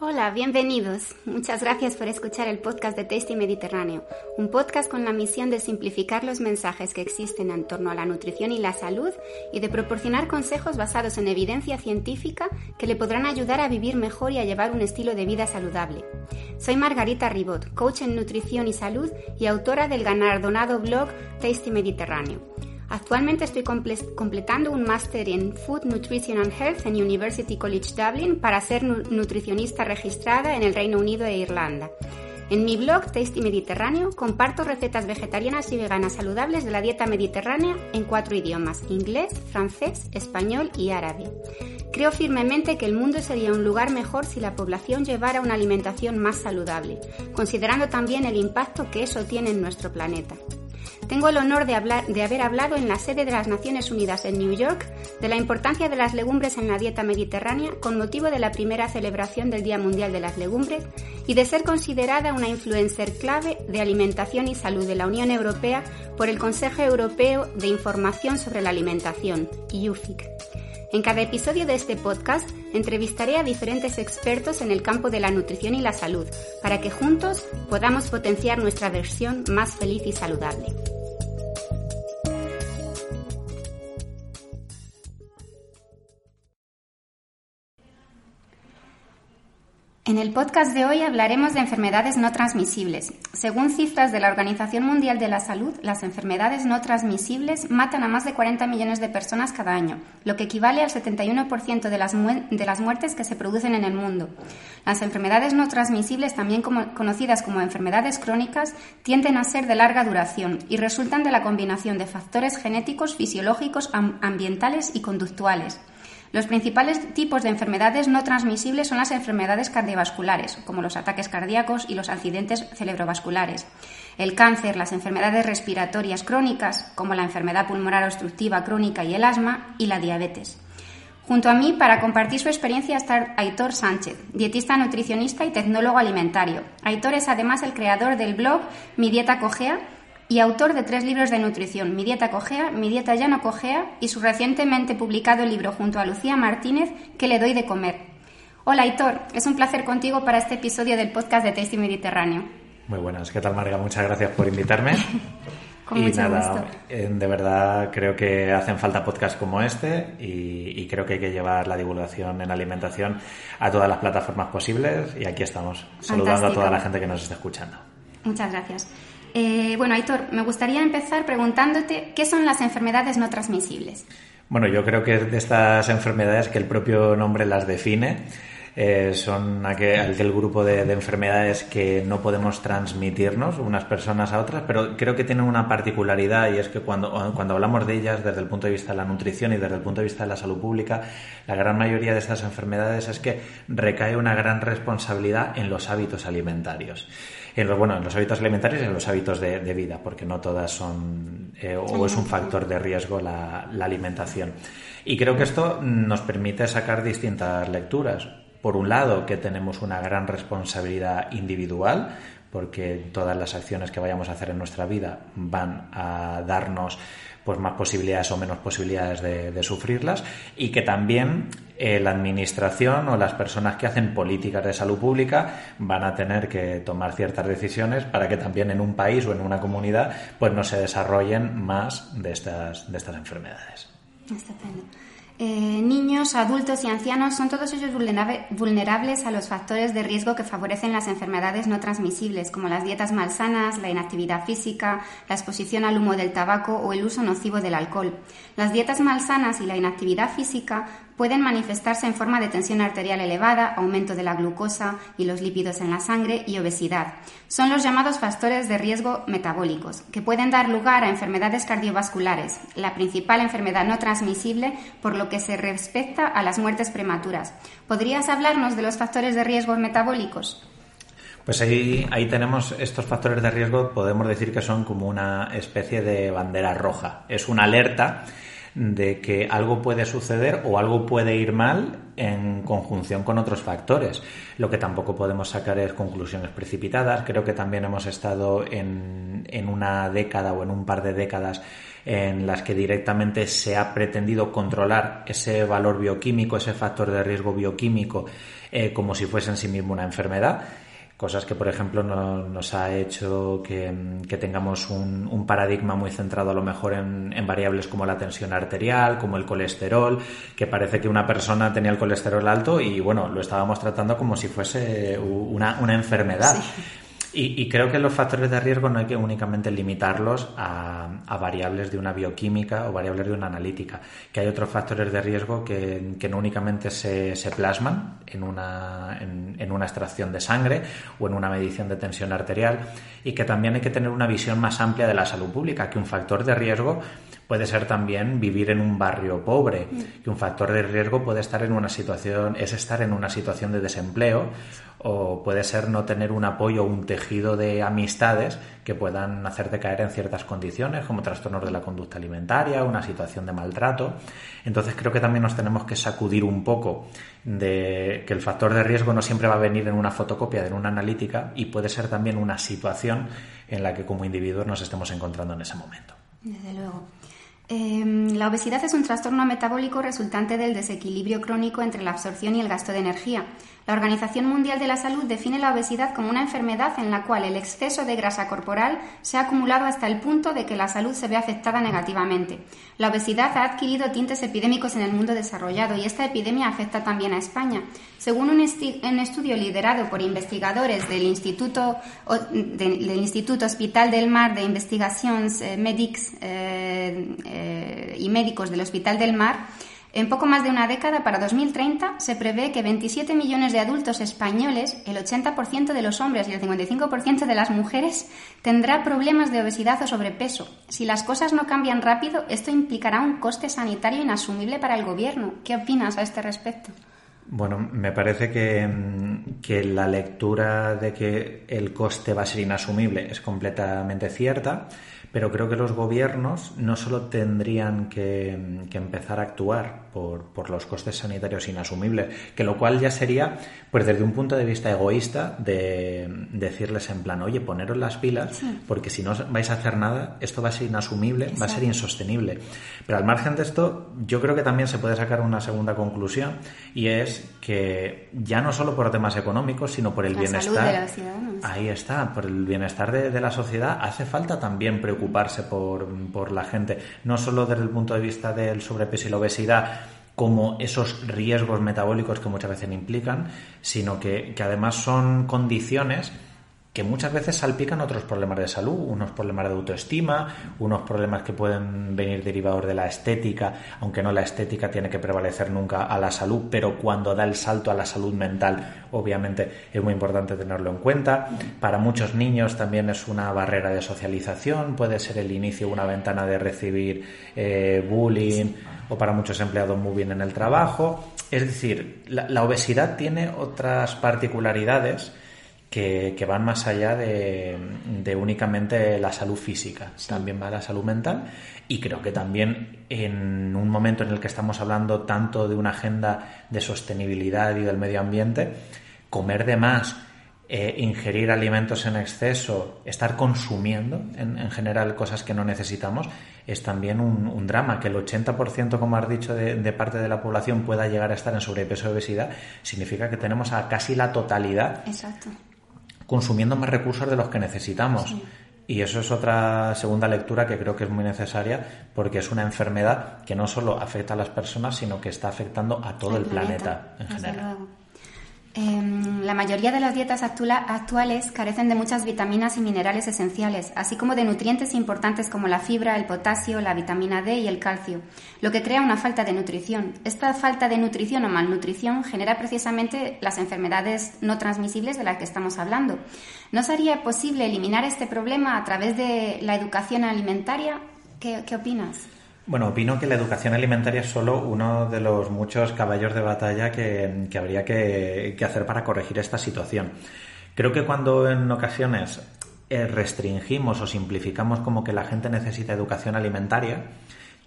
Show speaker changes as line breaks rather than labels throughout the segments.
Hola, bienvenidos. Muchas gracias por escuchar el podcast de Tasty Mediterráneo, un podcast con la misión de simplificar los mensajes que existen en torno a la nutrición y la salud y de proporcionar consejos basados en evidencia científica que le podrán ayudar a vivir mejor y a llevar un estilo de vida saludable. Soy Margarita Ribot, coach en nutrición y salud y autora del galardonado blog Tasty Mediterráneo. Actualmente estoy comple- completando un máster en Food, Nutrition and Health en University College Dublin para ser nu- nutricionista registrada en el Reino Unido e Irlanda. En mi blog Tasty Mediterráneo comparto recetas vegetarianas y veganas saludables de la dieta mediterránea en cuatro idiomas, inglés, francés, español y árabe. Creo firmemente que el mundo sería un lugar mejor si la población llevara una alimentación más saludable, considerando también el impacto que eso tiene en nuestro planeta. Tengo el honor de, haber hablado en la sede de las Naciones Unidas en New York de la importancia de las legumbres en la dieta mediterránea con motivo de la primera celebración del Día Mundial de las Legumbres y de ser considerada una influencer clave de alimentación y salud de la Unión Europea por el Consejo Europeo de Información sobre la Alimentación, IUFIC. En cada episodio de este podcast entrevistaré a diferentes expertos en el campo de la nutrición y la salud para que juntos podamos potenciar nuestra versión más feliz y saludable. En el podcast de hoy hablaremos de enfermedades no transmisibles. Según cifras de la Organización Mundial de la Salud, las enfermedades no transmisibles matan a más de 40 millones de personas cada año, lo que equivale al 71% de las, de las muertes que se producen en el mundo. Las enfermedades no transmisibles, también conocidas como enfermedades crónicas, tienden a ser de larga duración y resultan de la combinación de factores genéticos, fisiológicos, am- ambientales y conductuales. Los principales tipos de enfermedades no transmisibles son las enfermedades cardiovasculares, como los ataques cardíacos y los accidentes cerebrovasculares. El cáncer, las enfermedades respiratorias crónicas, como la enfermedad pulmonar obstructiva crónica y el asma, y la diabetes. Junto a mí, para compartir su experiencia, está Aitor Sánchez, dietista nutricionista y tecnólogo alimentario. Aitor es además el creador del blog Mi Dieta Cogea y autor de tres libros de nutrición, Mi Dieta Cogea, Mi Dieta Ya No Cogea y su recientemente publicado libro junto a Lucía Martínez, Que le doy de comer. Hola Aitor, es un placer contigo para este episodio del podcast de Tasty Mediterráneo.
Muy buenas, ¿qué tal Marga? Muchas gracias por invitarme.
Con
y nada,
gusto.
de verdad creo que hacen falta podcasts como este y, y creo que hay que llevar la divulgación en alimentación a todas las plataformas posibles y aquí estamos, saludando a toda la gente que nos está escuchando.
Muchas gracias. Eh, bueno, Aitor, me gustaría empezar preguntándote qué son las enfermedades no transmisibles.
Bueno, yo creo que de estas enfermedades que el propio nombre las define. Eh, son aquel, aquel grupo de, de enfermedades que no podemos transmitirnos unas personas a otras, pero creo que tienen una particularidad y es que cuando, cuando hablamos de ellas desde el punto de vista de la nutrición y desde el punto de vista de la salud pública, la gran mayoría de estas enfermedades es que recae una gran responsabilidad en los hábitos alimentarios. En los, bueno, en los hábitos alimentarios y en los hábitos de, de vida, porque no todas son eh, o es un factor de riesgo la, la alimentación. Y creo que esto nos permite sacar distintas lecturas. Por un lado, que tenemos una gran responsabilidad individual, porque todas las acciones que vayamos a hacer en nuestra vida van a darnos pues más posibilidades o menos posibilidades de, sufrirlas y que también eh, la administración o las personas que hacen políticas de salud pública van a tener que tomar ciertas decisiones para que también en un país o en una comunidad pues no se desarrollen más de estas, de estas enfermedades.
Eh, niños, adultos y ancianos son todos ellos vulnerables a los factores de riesgo que favorecen las enfermedades no transmisibles, como las dietas malsanas, la inactividad física, la exposición al humo del tabaco o el uso nocivo del alcohol. Las dietas malsanas y la inactividad física pueden manifestarse en forma de tensión arterial elevada, aumento de la glucosa y los lípidos en la sangre y obesidad. Son los llamados factores de riesgo metabólicos, que pueden dar lugar a enfermedades cardiovasculares, la principal enfermedad no transmisible por lo que se respecta a las muertes prematuras. ¿Podrías hablarnos de los factores de riesgo metabólicos?
Pues ahí, ahí tenemos estos factores de riesgo, podemos decir que son como una especie de bandera roja. Es una alerta de que algo puede suceder o algo puede ir mal en conjunción con otros factores. Lo que tampoco podemos sacar es conclusiones precipitadas. Creo que también hemos estado en, en una década o en un par de décadas en las que directamente se ha pretendido controlar ese valor bioquímico, ese factor de riesgo bioquímico, eh, como si fuese en sí mismo una enfermedad cosas que, por ejemplo, nos ha hecho que, tengamos un, paradigma muy centrado a lo mejor en, variables como la tensión arterial, como el colesterol, que parece que una persona tenía el colesterol alto y, bueno, lo estábamos tratando como si fuese una enfermedad. Y, creo que los factores de riesgo no hay que únicamente limitarlos a, variables de una bioquímica o variables de una analítica, que hay otros factores de riesgo que, no únicamente se, plasman en una, en, una extracción de sangre o en una medición de tensión arterial y que también hay que tener una visión más amplia de la salud pública, que un factor de riesgo puede ser también vivir en un barrio pobre, mm. que un factor de riesgo puede estar en una situación, es estar en una situación de desempleo o puede ser no tener un apoyo o un tejido de amistades que puedan hacerte caer en ciertas condiciones, como trastornos de la conducta alimentaria, una situación de maltrato. Entonces creo que también nos tenemos que sacudir un poco de que el factor de riesgo no siempre va a venir en una fotocopia, en una analítica, y puede ser también una situación en la que como individuos nos estemos encontrando en ese momento.
Desde luego. Em, la obesidad es un trastorno metabólico resultante del desequilibrio crónico entre la absorción y el gasto de energía. La Organización Mundial de la Salud define la obesidad como una enfermedad en la cual el exceso de grasa corporal se ha acumulado hasta el punto de que la salud se ve afectada negativamente. La obesidad ha adquirido tintes epidémicos en el mundo desarrollado y esta epidemia afecta también a España. Según un, estudio liderado por investigadores del Instituto, Hospital del Mar de Investigaciones eh, eh, eh, y Médicos del Hospital del Mar, en poco más de una década, para 2030, se prevé que 27 millones de adultos españoles, el 80% de los hombres y el 55% de las mujeres, tendrá problemas de obesidad o sobrepeso. Si las cosas no cambian rápido, esto implicará un coste sanitario inasumible para el gobierno. ¿Qué opinas a este respecto?
Bueno, me parece que, que, la lectura de que el coste va a ser inasumible es completamente cierta. Pero creo que los gobiernos no solo tendrían que, empezar a actuar por, los costes sanitarios inasumibles, que lo cual ya sería, pues desde un punto de vista egoísta, de decirles en plan, oye, poneros las pilas, porque si no vais a hacer nada, esto va a ser inasumible, va a ser insostenible. Pero al margen de esto, yo creo que también se puede sacar una segunda conclusión, y es que ya no solo por temas económicos, sino por el bienestar. Ahí está, por el bienestar de, de la sociedad, hace falta también preocuparse preocuparse por, la gente, no solo desde el punto de vista del sobrepeso y la obesidad, como esos riesgos metabólicos que muchas veces implican, sino que, que además son condiciones que muchas veces salpican otros problemas de salud, unos problemas de autoestima, unos problemas que pueden venir derivados de la estética, aunque no la estética tiene que prevalecer nunca a la salud, pero cuando da el salto a la salud mental, obviamente es muy importante tenerlo en cuenta. Para muchos niños también es una barrera de socialización, puede ser el inicio de una ventana de recibir eh, bullying o para muchos empleados muy bien en el trabajo. Es decir, la obesidad tiene otras particularidades que, van más allá de, únicamente la salud física, también va la salud mental. Y creo que también en un momento en el que estamos hablando tanto de una agenda de sostenibilidad y del medio ambiente, comer de más, eh, ingerir alimentos en exceso, estar consumiendo en, general cosas que no necesitamos, es también un, drama. Que el 80%, como has dicho, de, de, parte de la población pueda llegar a estar en sobrepeso y obesidad, significa que tenemos a casi la totalidad
Exacto
consumiendo más recursos de los que necesitamos. Y eso es otra segunda lectura que creo que es muy necesaria porque es una enfermedad que no solo afecta a las personas, sino que está afectando a todo el, planeta, en general.
Em, la mayoría de las dietas actuales carecen de muchas vitaminas y minerales esenciales, así como de nutrientes importantes como la fibra, el potasio, la vitamina D y el calcio, lo que crea una falta de nutrición. Esta falta de nutrición o malnutrición genera precisamente las enfermedades no transmisibles de las que estamos hablando. ¿No sería posible eliminar este problema a través de la educación alimentaria? qué opinas?
Bueno, opino que la educación alimentaria es solo uno de los muchos caballos de batalla que, habría que, hacer para corregir esta situación. Creo que cuando en ocasiones eh, restringimos o simplificamos como que la gente necesita educación alimentaria,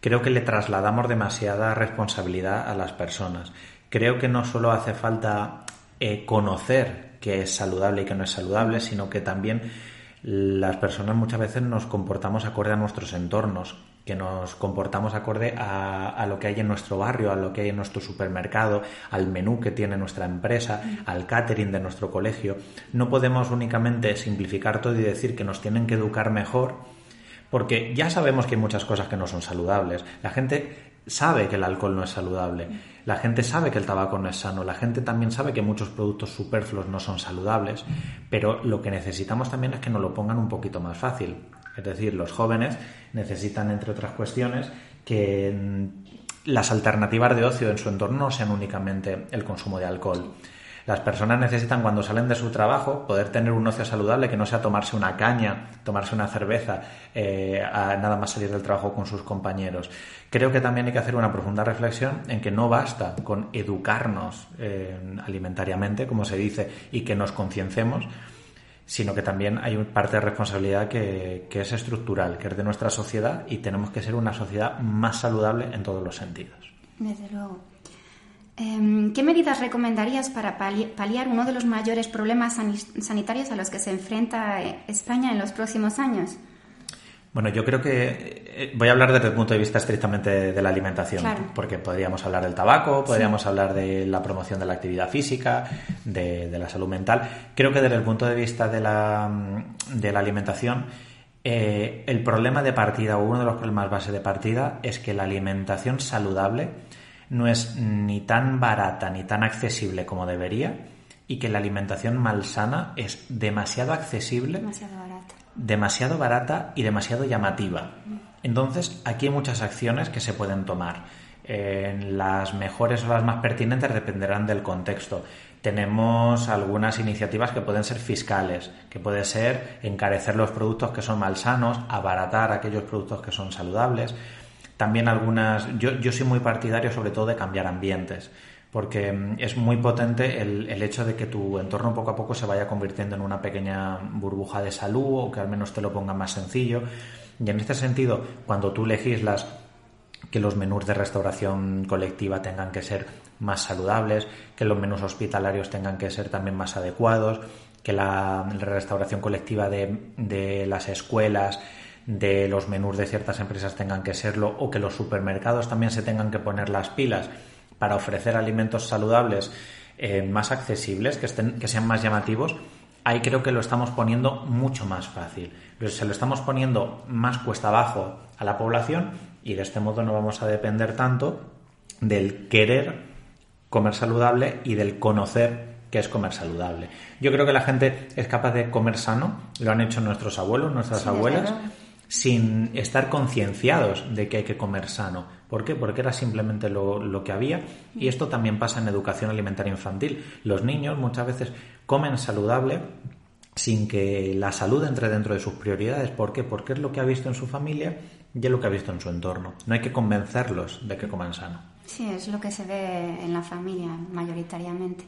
creo que le trasladamos demasiada responsabilidad a las personas. Creo que no solo hace falta eh, conocer qué es saludable y qué no es saludable, sino que también las personas muchas veces nos comportamos acorde a nuestros entornos, que nos comportamos acorde a, a, lo que hay en nuestro barrio, a lo que hay en nuestro supermercado, al menú que tiene nuestra empresa, al catering de nuestro colegio. No podemos únicamente simplificar todo y decir que nos tienen que educar mejor, porque ya sabemos que hay muchas cosas que no son saludables. La gente sabe que el alcohol no es saludable, la gente sabe que el tabaco no es sano, la gente también sabe que muchos productos superfluos no son saludables, pero lo que necesitamos también es que nos lo pongan un poquito más fácil. Es decir, los jóvenes necesitan, entre otras cuestiones, que las alternativas de ocio en su entorno no sean únicamente el consumo de alcohol. Las personas necesitan cuando salen de su trabajo poder tener un ocio saludable que no sea tomarse una caña, tomarse una cerveza, eh, nada más salir del trabajo con sus compañeros. Creo que también hay que hacer una profunda reflexión en que no basta con educarnos eh, alimentariamente, como se dice, y que nos conciencemos, sino que también hay parte de responsabilidad que, que es estructural, que es de nuestra sociedad y tenemos que ser una sociedad más saludable en todos los sentidos.
Desde luego. Em, ¿Qué medidas recomendarías para paliar uno de los mayores problemas sanitarios a los que se enfrenta eh, España en los próximos años?
Bueno, yo creo que eh, voy a hablar desde el punto de vista estrictamente de la alimentación, porque podríamos hablar del tabaco, podríamos hablar de la promoción de la actividad física, de, la salud mental. Creo que desde el punto de vista de la, de la alimentación, eh, el problema de partida o uno de los problemas base de partida es que la alimentación saludable no es ni tan barata ni tan accesible como debería y que la alimentación malsana es demasiado accesible,
demasiado barata,
demasiado barata y demasiado llamativa. Entonces, aquí hay muchas acciones que se pueden tomar. las mejores o las más pertinentes dependerán del contexto. Tenemos algunas iniciativas que pueden ser fiscales, que puede ser encarecer los productos que son malsanos, abaratar aquellos productos que son saludables también algunas, yo, yo soy muy partidario sobre todo de cambiar ambientes, porque mm, es muy potente el, el, hecho de que tu entorno poco a poco se vaya convirtiendo en una pequeña burbuja de salud o que al menos te lo ponga más sencillo. Y en este sentido, cuando tú legislas que los menús de restauración colectiva tengan que ser más saludables, que los menús hospitalarios tengan que ser también más adecuados, que la restauración colectiva de, de las escuelas de los menús de ciertas empresas tengan que serlo o que los supermercados también se tengan que poner las pilas para ofrecer alimentos saludables eh, más accesibles, que, estén, que sean más llamativos, ahí creo que lo estamos poniendo mucho más fácil. Pero se lo estamos poniendo más cuesta abajo a la población y de este modo no vamos a depender tanto del querer comer saludable y del conocer qué es comer saludable. Yo creo que la gente es capaz de comer sano, lo han hecho nuestros abuelos, nuestras abuelas, sin estar concienciados de que hay que comer sano. ¿Por qué? Porque era simplemente lo, que había y esto también pasa en educación alimentaria infantil. Los niños muchas veces comen saludable sin que la salud entre dentro de sus prioridades. ¿Por qué? Porque es lo que ha visto en su familia y es lo que ha visto en su entorno. No hay que convencerlos de que coman sano.
Sí, es lo que se ve en la familia mayoritariamente.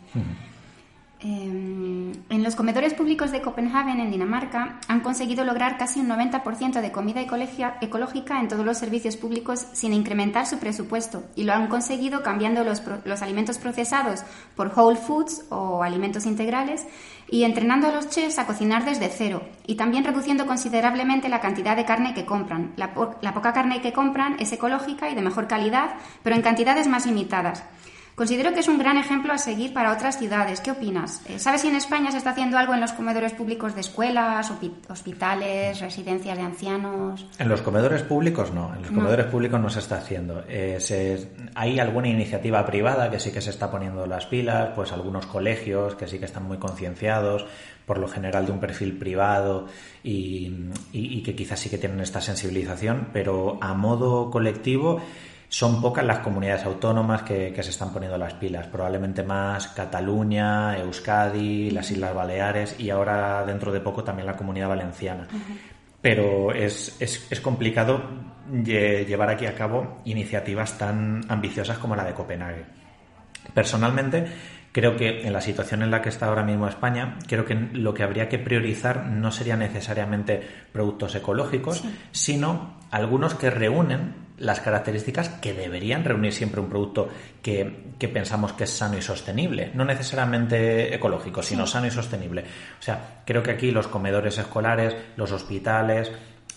En los comedores públicos de Copenhague, en Dinamarca, han conseguido lograr casi un 90% de comida ecológica en todos los servicios públicos sin incrementar su presupuesto y lo han conseguido cambiando los, alimentos procesados por whole foods o alimentos integrales y entrenando a los chefs a cocinar desde cero y también reduciendo considerablemente la cantidad de carne que compran. La, la poca carne que compran es ecológica y de mejor calidad, pero en cantidades más limitadas. Considero que es un gran ejemplo a seguir para otras ciudades. ¿Qué opinas? Eh, ¿Sabes si en España se está haciendo algo en los comedores públicos de escuelas, hospitales, residencias de ancianos?
En los comedores públicos no, en los comedores públicos no se está haciendo. Eh, hay alguna iniciativa privada que sí que se está poniendo las pilas, pues algunos colegios que sí que están muy concienciados, por lo general de un perfil privado y, y que quizás sí que tienen esta sensibilización, pero a modo colectivo son pocas las comunidades autónomas que, se están poniendo las pilas, probablemente más Cataluña, Euskadi, las Islas Baleares y ahora dentro de poco también la comunidad valenciana. Pero es, es, complicado llevar aquí a cabo iniciativas tan ambiciosas como la de Copenhague. Personalmente, creo que en la situación en la que está ahora mismo España, creo que lo que habría que priorizar no sería necesariamente productos ecológicos, sino algunos que reúnen las características que deberían reunir siempre un producto que, que pensamos que es sano y sostenible. No necesariamente ecológico, sino sano y sostenible. O sea, creo que aquí los comedores escolares, los hospitales,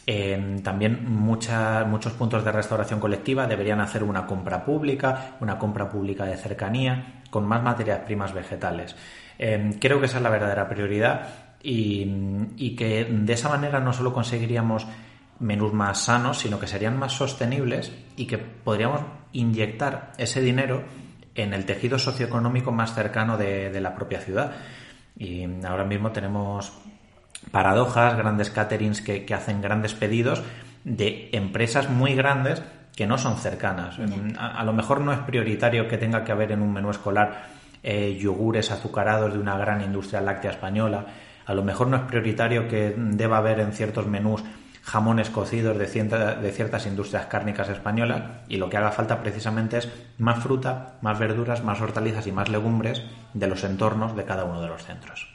eh, también muchos puntos de restauración colectiva deberían hacer una compra pública, una compra pública de cercanía, con más materias primas vegetales. Eh, creo que esa es la verdadera prioridad y, que de esa manera no solo conseguiríamos menús más sanos, sino que serían más sostenibles y que podríamos inyectar ese dinero en el tejido socioeconómico más cercano de, la propia ciudad. Y ahora mismo tenemos paradojas, grandes caterings que, hacen grandes pedidos de empresas muy grandes que no son cercanas. A, lo mejor no es prioritario que tenga que haber en un menú escolar eh, yogures azucarados de una gran industria láctea española. A lo mejor no es prioritario que deba haber en ciertos menús jamones cocidos de, de ciertas industrias cárnicas españolas y lo que haga falta precisamente es más fruta, más verduras, más hortalizas y más legumbres de los entornos de cada uno de los centros.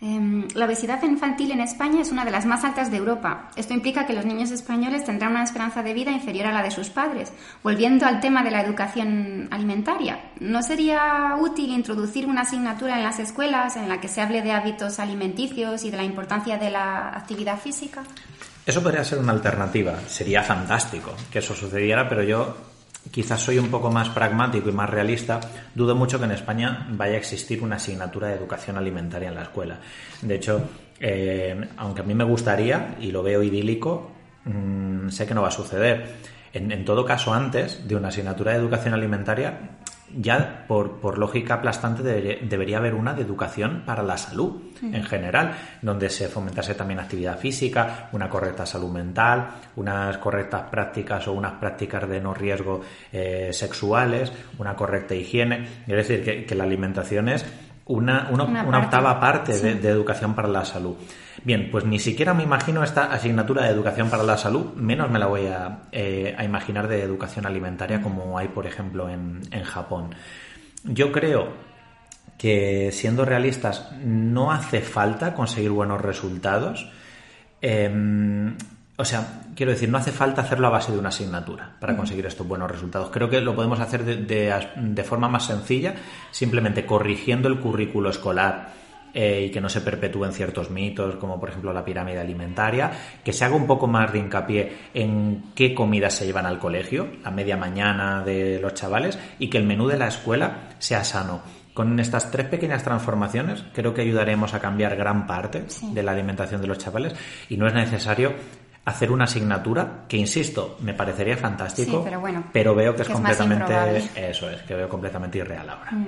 La obesidad infantil en España es una de las más altas de Europa. Esto implica que los niños españoles tendrán una esperanza de vida inferior a la de sus padres. Volviendo al tema de la educación alimentaria, ¿no sería útil introducir una asignatura en las escuelas en la que se hable de hábitos alimenticios y de la importancia de la actividad física?
Eso podría ser una alternativa. Sería fantástico que eso sucediera, pero yo quizás soy un poco más pragmático y más realista, dudo mucho que en España vaya a existir una asignatura de educación alimentaria en la escuela. De hecho, eh, aunque a mí me gustaría y lo veo idílico, mm, sé que no va a suceder. en, todo caso, antes de una asignatura de educación alimentaria, ya por, lógica aplastante debería, haber una de educación para la salud en general, donde se fomentase también actividad física, una correcta salud mental, unas correctas prácticas o unas prácticas de no riesgo eh, sexuales, una correcta higiene. Es decir, que, la alimentación es una, una, octava parte de educación para la salud. Bien, pues ni siquiera me imagino esta asignatura de educación para la salud, menos me la voy a, eh, imaginar de educación alimentaria como hay, por ejemplo, en, Japón. Yo creo que, siendo realistas, no hace falta conseguir buenos resultados. Em, o sea, quiero decir, no hace falta hacerlo a base de una asignatura para conseguir estos buenos resultados. Creo que lo podemos hacer de forma más sencilla, simplemente corrigiendo el currículo escolar eh, y que no se perpetúen ciertos mitos, como por ejemplo la pirámide alimentaria, que se haga un poco más de hincapié en qué comidas se llevan al colegio, la media mañana de los chavales, y que el menú de la escuela sea sano. Con estas tres pequeñas transformaciones creo que ayudaremos a cambiar gran parte de la alimentación de los chavales y no es necesario hacer una asignatura que, insisto, me parecería fantástico, pero, veo que, es, completamente... eso es, que veo completamente irreal ahora. Mm.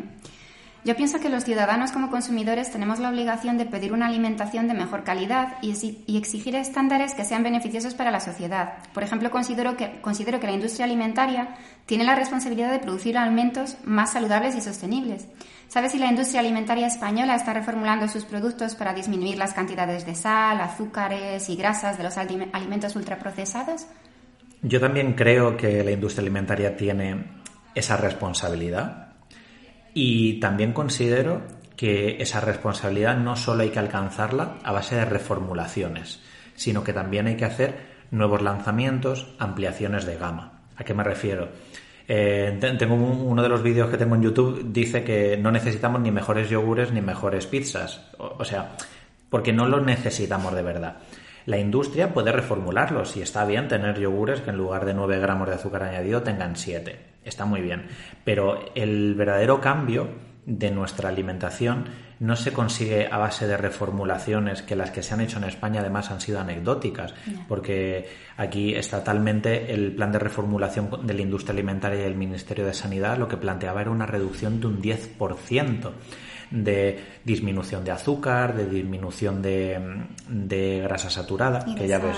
Yo pienso que los ciudadanos como consumidores tenemos la obligación de pedir una alimentación de mejor calidad y, exigir estándares que sean beneficiosos para la sociedad. Por ejemplo, considero que, considero que la industria alimentaria tiene la responsabilidad de producir alimentos más saludables y sostenibles. ¿Sabes si la industria alimentaria española está reformulando sus productos para disminuir las cantidades de sal, azúcares y grasas de los alimentos ultraprocesados?
Yo también creo que la industria alimentaria tiene esa responsabilidad y también considero que esa responsabilidad no solo hay que alcanzarla a base de reformulaciones, sino que también hay que hacer nuevos lanzamientos, ampliaciones de gama. ¿A qué me refiero? Eh, tengo uno de los vídeos que tengo en YouTube dice que no necesitamos ni mejores yogures ni mejores pizzas. O, sea, porque no lo necesitamos de verdad. La industria puede reformularlos y está bien tener yogures que en lugar de 9 gramos de azúcar añadido tengan 7 está muy bien. Pero el verdadero cambio de nuestra alimentación no se consigue a base de reformulaciones que las que se han hecho en España además han sido anecdóticas, porque aquí estatalmente el plan de reformulación de la industria alimentaria y el Ministerio de Sanidad lo que planteaba era una reducción de un 10% de disminución de azúcar, de disminución de, grasa saturada, que ya ves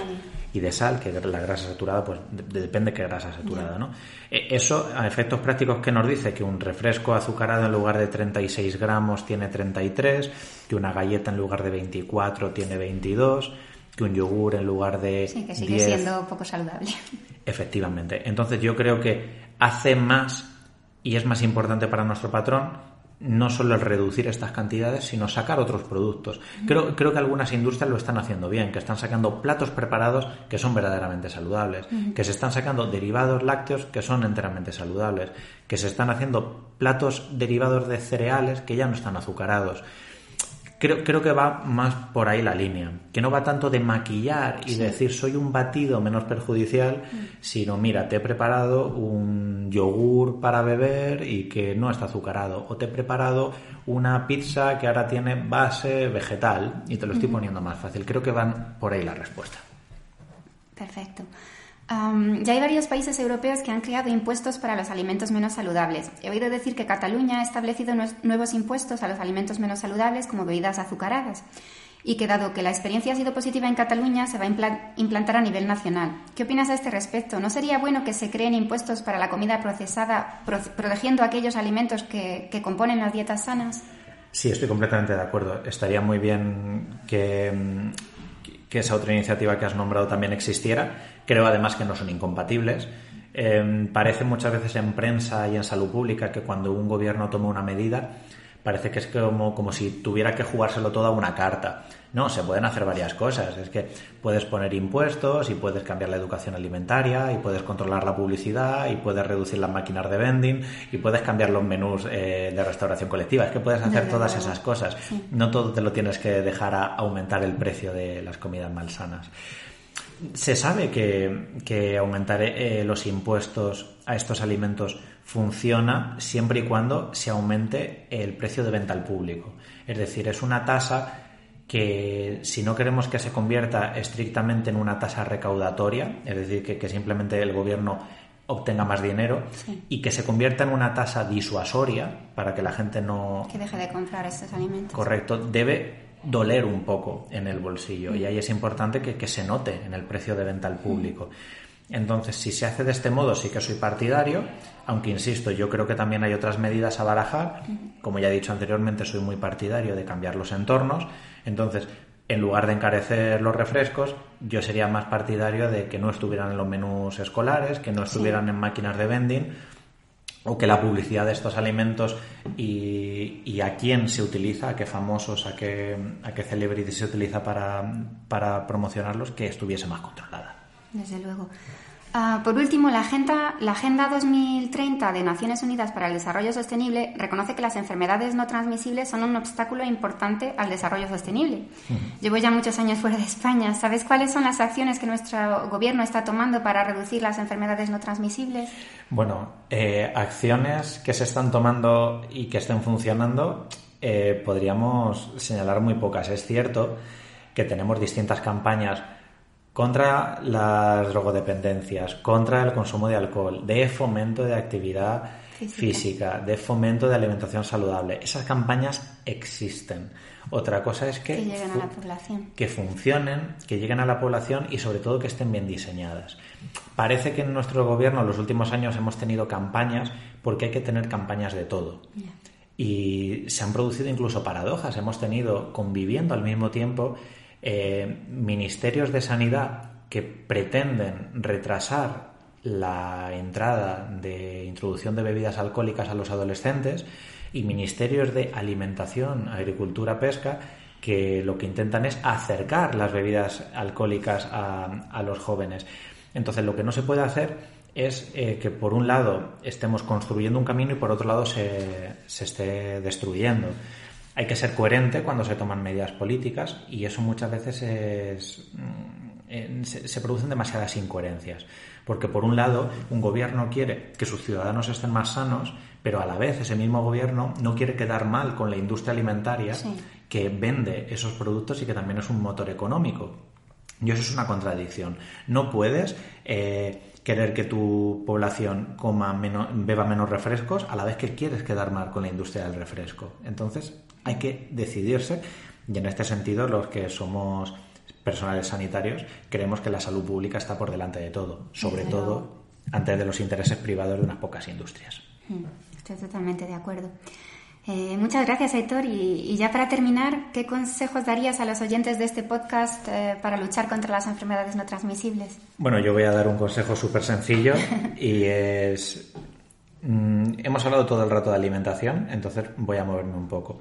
y de sal, que la grasa saturada, pues depende de qué grasa saturada, ¿no? E, eso, a efectos prácticos, que nos dice? Que un refresco azucarado en lugar de 36 gramos tiene 33, que una galleta en lugar de 24 tiene 22, que un yogur en lugar de.
Sí, que sigue siendo poco saludable.
Efectivamente. Entonces, yo creo que hace más y es más importante para nuestro patrón no solo el reducir estas cantidades, sino sacar otros productos. Creo, creo que algunas industrias lo están haciendo bien, que están sacando platos preparados que son verdaderamente saludables, que se están sacando derivados lácteos que son enteramente saludables, que se están haciendo platos derivados de cereales que ya no están azucarados. Creo, creo que va más por ahí la línea, que no va tanto de maquillar y decir soy un batido menos perjudicial, sino mira, te he preparado un yogur para beber y que no está azucarado, o te he preparado una pizza que ahora tiene base vegetal y te lo estoy poniendo más fácil. Creo que van por ahí la respuesta.
Perfecto. Ya hay varios países europeos que han creado impuestos para los alimentos menos saludables. He oído decir que Cataluña ha establecido nuevos impuestos a los alimentos menos saludables como bebidas azucaradas y que dado que la experiencia ha sido positiva en Cataluña se va a impla- implantar a nivel nacional. ¿Qué opinas a este respecto? ¿No sería bueno que se creen impuestos para la comida procesada pro- protegiendo aquellos alimentos que, que componen las dietas sanas?
Sí, estoy completamente de acuerdo. Estaría muy bien que, mm, que esa otra iniciativa que has nombrado también existiera. Creo además que no son incompatibles. Eh, parece muchas veces en prensa y en salud pública que cuando un gobierno toma una medida parece que es como, como si tuviera que jugárselo todo a una carta. No, se pueden hacer varias cosas. Es que puedes poner impuestos y puedes cambiar la educación alimentaria y puedes controlar la publicidad y puedes reducir las máquinas de vending y puedes cambiar los menús eh, de restauración colectiva. Es que puedes hacer todas esas cosas. No todo te lo tienes que dejar a aumentar el precio de las comidas malsanas. Se sabe que, que aumentar eh, los impuestos a estos alimentos funciona siempre y cuando se aumente el precio de venta al público. Es decir, es una tasa que si no queremos que se convierta estrictamente en una tasa recaudatoria, es decir, que, que simplemente el gobierno obtenga más dinero y que se convierta en una tasa disuasoria para que la gente no,
Que deje de comprar estos alimentos.
Correcto, debe doler un poco en el bolsillo y ahí es importante que, que se note en el precio de venta al público. Entonces, si se hace de este modo, sí que soy partidario, aunque insisto, yo creo que también hay otras medidas a barajar. Como ya he dicho anteriormente, soy muy partidario de cambiar los entornos. Entonces, en lugar de encarecer los refrescos, yo sería más partidario de que no estuvieran en los menús escolares, que no estuvieran en máquinas de vending, o que la publicidad de estos alimentos y, y a quién se utiliza, a qué famosos, a qué, a qué celebrities se utiliza para, para promocionarlos, que estuviese más controlada.
Desde luego. Ah, por último, la agenda, la Agenda 2030 de Naciones Unidas para el Desarrollo Sostenible reconoce que las enfermedades no transmisibles son un obstáculo importante al desarrollo sostenible. Llevo ya muchos años fuera de España. ¿Sabes cuáles son las acciones que nuestro gobierno está tomando para reducir las enfermedades no transmisibles?
Bueno, eh, acciones que se están tomando y que estén funcionando, eh, podríamos señalar muy pocas. Es cierto que tenemos distintas campañas contra las drogodependencias, contra el consumo de alcohol, de fomento de actividad
Física.
física, de fomento de alimentación saludable. Esas campañas existen. Otra cosa es que,
Que lleguen a la población.
que funcionen, que lleguen a la población y sobre todo que estén bien diseñadas. Parece que en nuestro gobierno en los últimos años hemos tenido campañas porque hay que tener campañas de todo. Y se han producido incluso paradojas. Hemos tenido conviviendo al mismo tiempo eh, ministerios de sanidad que pretenden retrasar la entrada de introducción de bebidas alcohólicas a los adolescentes y ministerios de alimentación, agricultura, pesca que lo que intentan es acercar las bebidas alcohólicas a, los jóvenes. Entonces lo que no se puede hacer es eh, que por un lado estemos construyendo un camino y por otro lado se, se esté destruyendo. Hay que ser coherente cuando se toman medidas políticas y eso muchas veces es, mm, se, se producen demasiadas incoherencias. Porque por un lado, un gobierno quiere que sus ciudadanos estén más sanos, pero a la vez ese mismo gobierno no quiere quedar mal con la industria alimentaria
Sí.
que vende esos productos y que también es un motor económico. Y eso es una contradicción. No puedes eh, querer que tu población coma menos, beba menos refrescos a la vez que quieres quedar mal con la industria del refresco. Entonces hay que decidirse y en este sentido los que somos personales sanitarios creemos que la salud pública está por delante de todo, sobre todo antes de los intereses privados de unas pocas industrias.
Mm, Estoy totalmente de acuerdo. Eh, muchas gracias, Aitor. Y, y ya para terminar, ¿qué consejos darías a los oyentes de este podcast eh, para luchar contra las enfermedades no transmisibles?
Bueno, yo voy a dar un consejo súper sencillo y es Mm, hemos hablado todo el rato de alimentación, entonces voy a moverme un poco.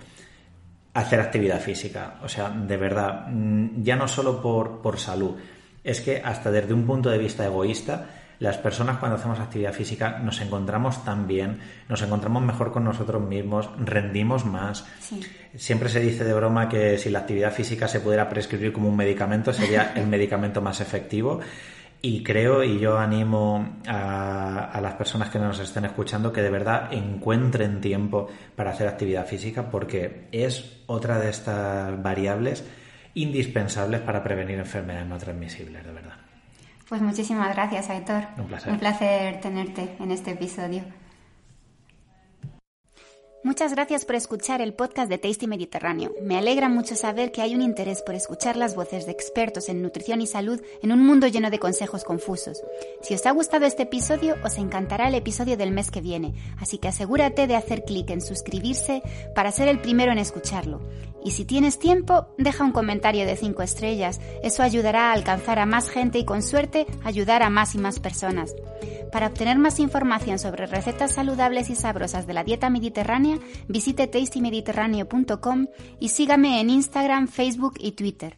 Hacer actividad física, o sea, de verdad, mm, ya no solo por, por salud, es que hasta desde un punto de vista egoísta, las personas cuando hacemos actividad física nos encontramos tan bien, nos encontramos mejor con nosotros mismos, rendimos más. Siempre se dice de broma que si la actividad física se pudiera prescribir como un medicamento, sería el medicamento más efectivo. Y creo y yo animo a, las personas que nos estén escuchando que de verdad encuentren tiempo para hacer actividad física porque es otra de estas variables indispensables para prevenir enfermedades no transmisibles, de verdad.
Pues muchísimas gracias, Aitor.
Un placer.
Un placer tenerte en este episodio. Muchas gracias por escuchar el podcast de Tasty Mediterráneo. Me alegra mucho saber que hay un interés por escuchar las voces de expertos en nutrición y salud en un mundo lleno de consejos confusos. Si os ha gustado este episodio, os encantará el episodio del mes que viene, así que asegúrate de hacer clic en suscribirse para ser el primero en escucharlo. Y si tienes tiempo, deja un comentario de 5 estrellas. Eso ayudará a alcanzar a más gente y con suerte ayudar a más y más personas. Para obtener más información sobre recetas saludables y sabrosas de la dieta visite tastymediterráneo.com y sígame en Instagram, Facebook y Twitter.